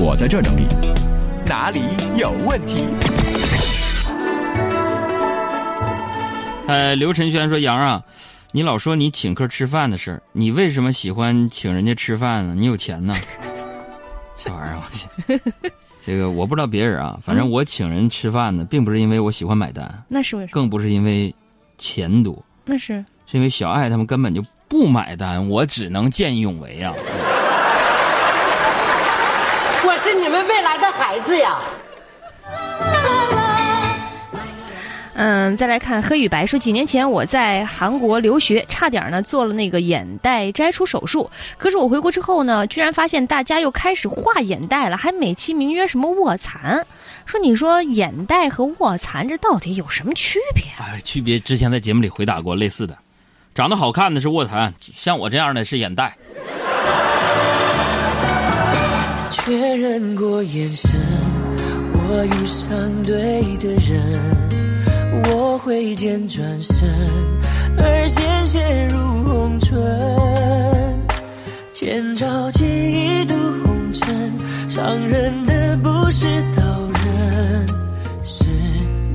我在这整理，哪里有问题？呃，刘晨轩说：“杨啊，你老说你请客吃饭的事儿，你为什么喜欢请人家吃饭呢？你有钱呢？这玩意儿，我 这个我不知道别人啊，反正我请人吃饭呢，并不是因为我喜欢买单，那是为什么？更不是因为钱多，那是是因为小爱他们根本就不买单，我只能见义勇为啊。我是你们未来的孩子呀。”嗯，再来看黑与白说，几年前我在韩国留学，差点呢做了那个眼袋摘除手术。可是我回国之后呢，居然发现大家又开始画眼袋了，还美其名曰什么卧蚕。说你说眼袋和卧蚕这到底有什么区别？哎，区别之前在节目里回答过类似的，长得好看的是卧蚕，像我这样的是眼袋。确认过眼神，我遇上对的人，我挥剑转身，而鲜血如红唇，千朝记忆渡红尘，伤人的不是刀刃，是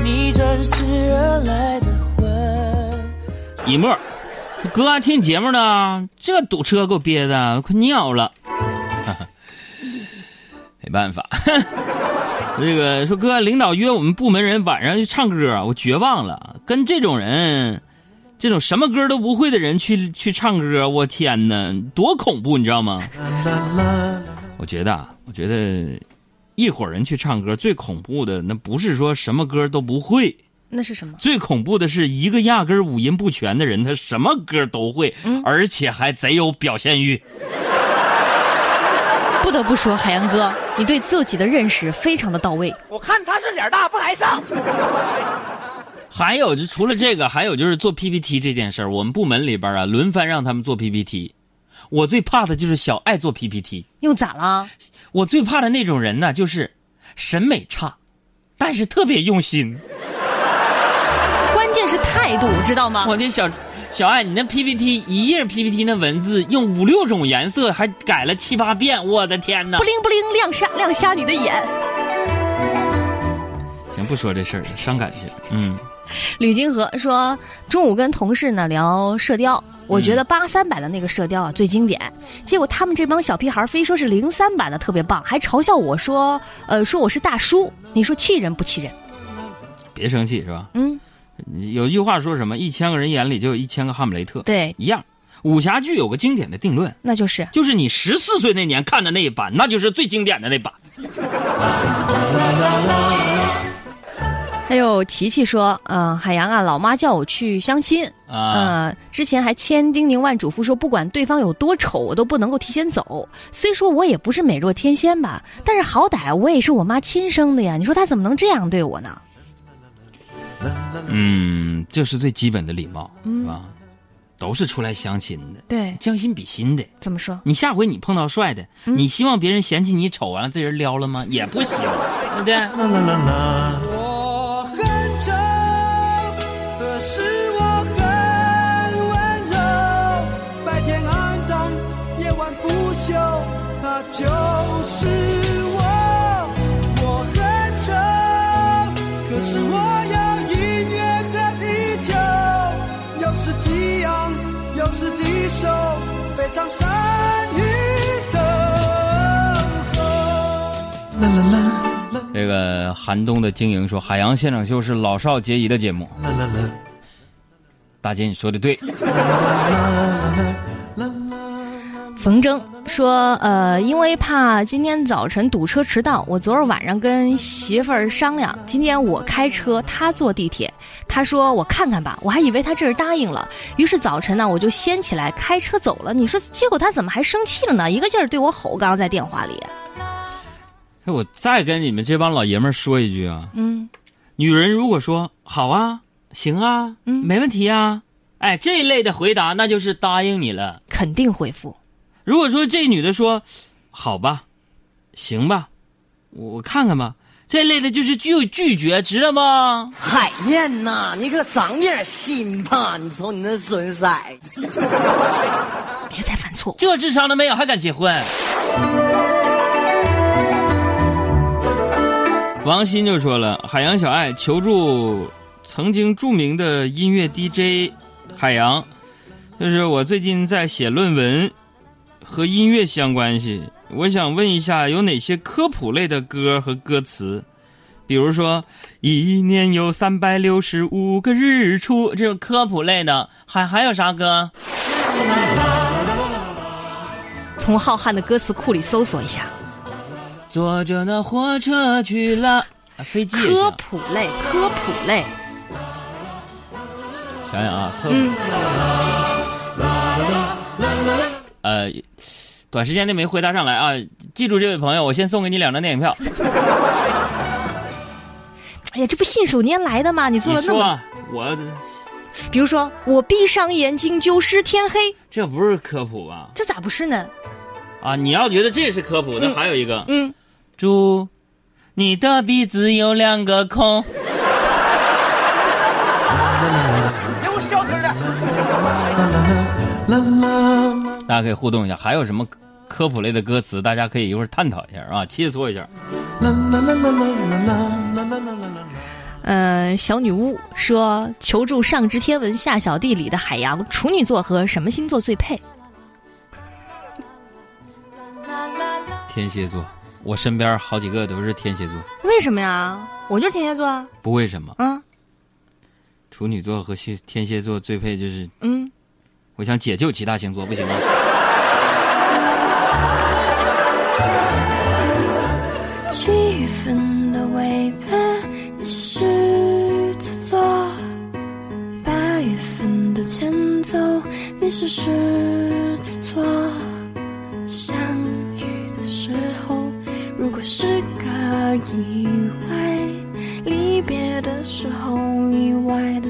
你转世而来的魂。一沫，哥还听节目呢，这堵车给我憋的快尿了。没办法，这个说哥，领导约我们部门人晚上去唱歌，我绝望了。跟这种人，这种什么歌都不会的人去去唱歌，我天哪，多恐怖，你知道吗？我觉得啊，我觉得一伙人去唱歌最恐怖的，那不是说什么歌都不会，那是什么？最恐怖的是一个压根五音不全的人，他什么歌都会，而且还贼有表现欲。不得不说，海洋哥，你对自己的认识非常的到位。我看他是脸大不挨上。还有，就除了这个，还有就是做 PPT 这件事儿，我们部门里边啊，轮番让他们做 PPT。我最怕的就是小爱做 PPT，又咋了？我最怕的那种人呢，就是审美差，但是特别用心。关键是态度，知道吗？我的小小爱，你那 PPT 一页 PPT 那文字用五六种颜色，还改了七八遍，我的天哪！不灵不灵，亮瞎亮瞎你的眼。行，不说这事儿了，伤感情。嗯，吕金河说，中午跟同事呢聊射雕，我觉得八三版的那个射雕啊最经典，结果他们这帮小屁孩非说是零三版的特别棒，还嘲笑我说，呃，说我是大叔。你说气人不气人？别生气是吧？嗯，有一句话说什么？一千个人眼里就有一千个哈姆雷特。对，一样。武侠剧有个经典的定论，那就是就是你十四岁那年看的那一版，那就是最经典的那版。还有琪琪说，嗯、海洋啊，老妈叫我去相亲，啊呃，之前还千叮咛万嘱咐说，不管对方有多丑，我都不能够提前走。虽说我也不是美若天仙吧，但是好歹我也是我妈亲生的呀。你说她怎么能这样对我呢？嗯，这是最基本的礼貌，是吧？都是出来相亲的，对，将心比心的。怎么说？你下回你碰到帅的，你希望别人嫌弃你丑，完了这人撩了吗？也不希望，对不对？我很丑，可是我很温柔。白天暗淡，夜晚不休，那就是激昂，又是低首，非常善于等候。啦啦啦。这个寒冬的经营说，海洋现场秀是老少皆宜的节目。啦啦啦大姐，你说的对。冯征说，呃，因为怕今天早晨堵车迟到，我昨儿晚上跟媳妇儿商量，今天我开车，她坐地铁。他说我看看吧，我还以为他这是答应了。于是早晨呢，我就先起来开车走了。你说，结果他怎么还生气了呢？一个劲儿对我吼，刚刚在电话里。那我再跟你们这帮老爷们儿说一句啊，嗯，女人如果说好啊，行啊，嗯没问题啊，哎，这一类的回答那就是答应你了。肯定回复。如果说这女的说：“好吧，行吧，我看看吧。”这类的就是拒拒绝，知道吗？海燕呐，你可长点心吧！你瞅你那损色，别再犯错，这智商都没有还敢结婚？王鑫就说了：“海洋小爱求助曾经著名的音乐 DJ 海洋，就是我最近在写论文，和音乐相关系。我想问一下，有哪些科普类的歌和歌词？比如说‘一年有三百六十五个日出’这种科普类的，还还有啥歌？从浩瀚的歌词库里搜索一下，坐着那火车去了，啊飞机也科。普类，科普类，想想啊，科普。嗯，短时间内没回答上来啊！记住这位朋友，我先送给你两张电影票。哎呀，这不信手拈来的吗？你做了那么，我比如说我闭上眼睛就是天黑，这不是科普吧？这咋不是呢？啊，你要觉得这是科普，那嗯还有一个，嗯，猪你的鼻子有两个孔。有小哥的。大家可以互动一下，还有什么科普类的歌词？大家可以一会儿探讨一下啊，切磋一下。呃，小女巫说求助上知天文下晓地理的海洋，处女座和什么星座最配？天蝎座，我身边好几个都是天蝎座，为什么呀？我就是天蝎座啊。不为什么，啊，处女座和蝎天蝎座最配就是，嗯，我想解救其他星座，不行吗？你是狮子座。相遇的时候，如果是个意外，离别的时候，意外的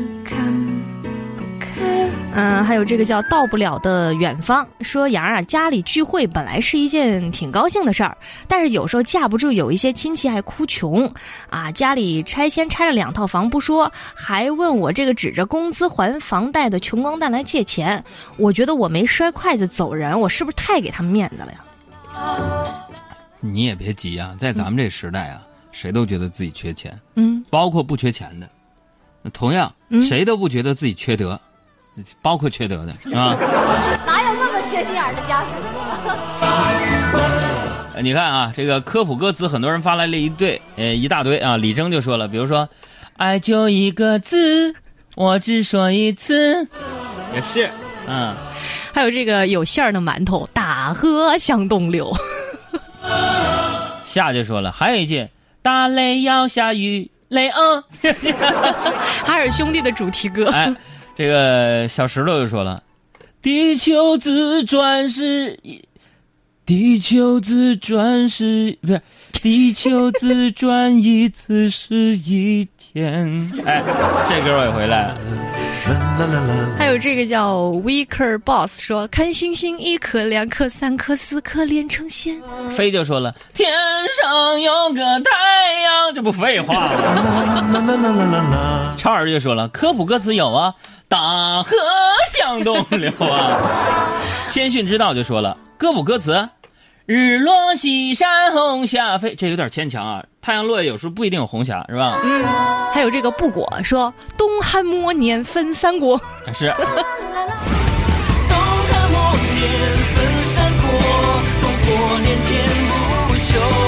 开。嗯，还有这个叫到不了的远方，说杨儿啊，家里聚会本来是一件挺高兴的事儿，但是有时候架不住有一些亲戚还哭穷，啊，家里拆迁拆了两套房不说，还问我这个指着工资还房贷的穷光蛋来借钱，我觉得我没摔筷子走人，我是不是太给他们面子了呀？你也别急啊，在咱们这时代啊，谁都觉得自己缺钱，嗯，包括不缺钱的。那同样，嗯谁都不觉得自己缺德，包括缺德的啊。哪有那么缺心眼的家属？呃你看啊，这个科普歌词，很多人发来了一对，呃，一大堆啊。李征就说了，比如说，爱就一个字，我只说一次，也是，嗯，还有这个有馅儿的馒头，大河向东流。夏就说了，还有一句，打雷要下雨，雷哦。海尔兄弟的主题歌，哎，这个小石头就说了，地球自转是一，地球自转是不是？地球自转一次是一天。哎，这歌我也回来了。还有这个叫 Weaker Boss 说，看星星一颗、两颗、三颗、四颗连成线。飞就说了，天上有个太阳，这不废话吗？超儿就说了，科普歌词有啊，大河向东流啊。谦逊之道就说了，科普歌词，日落西山红霞飞，这有点牵强啊。太阳落下有时候不一定有红霞，是吧？嗯还有这个布果说，汉末年分三国。是。东汉末年分三国，烽火连天不休。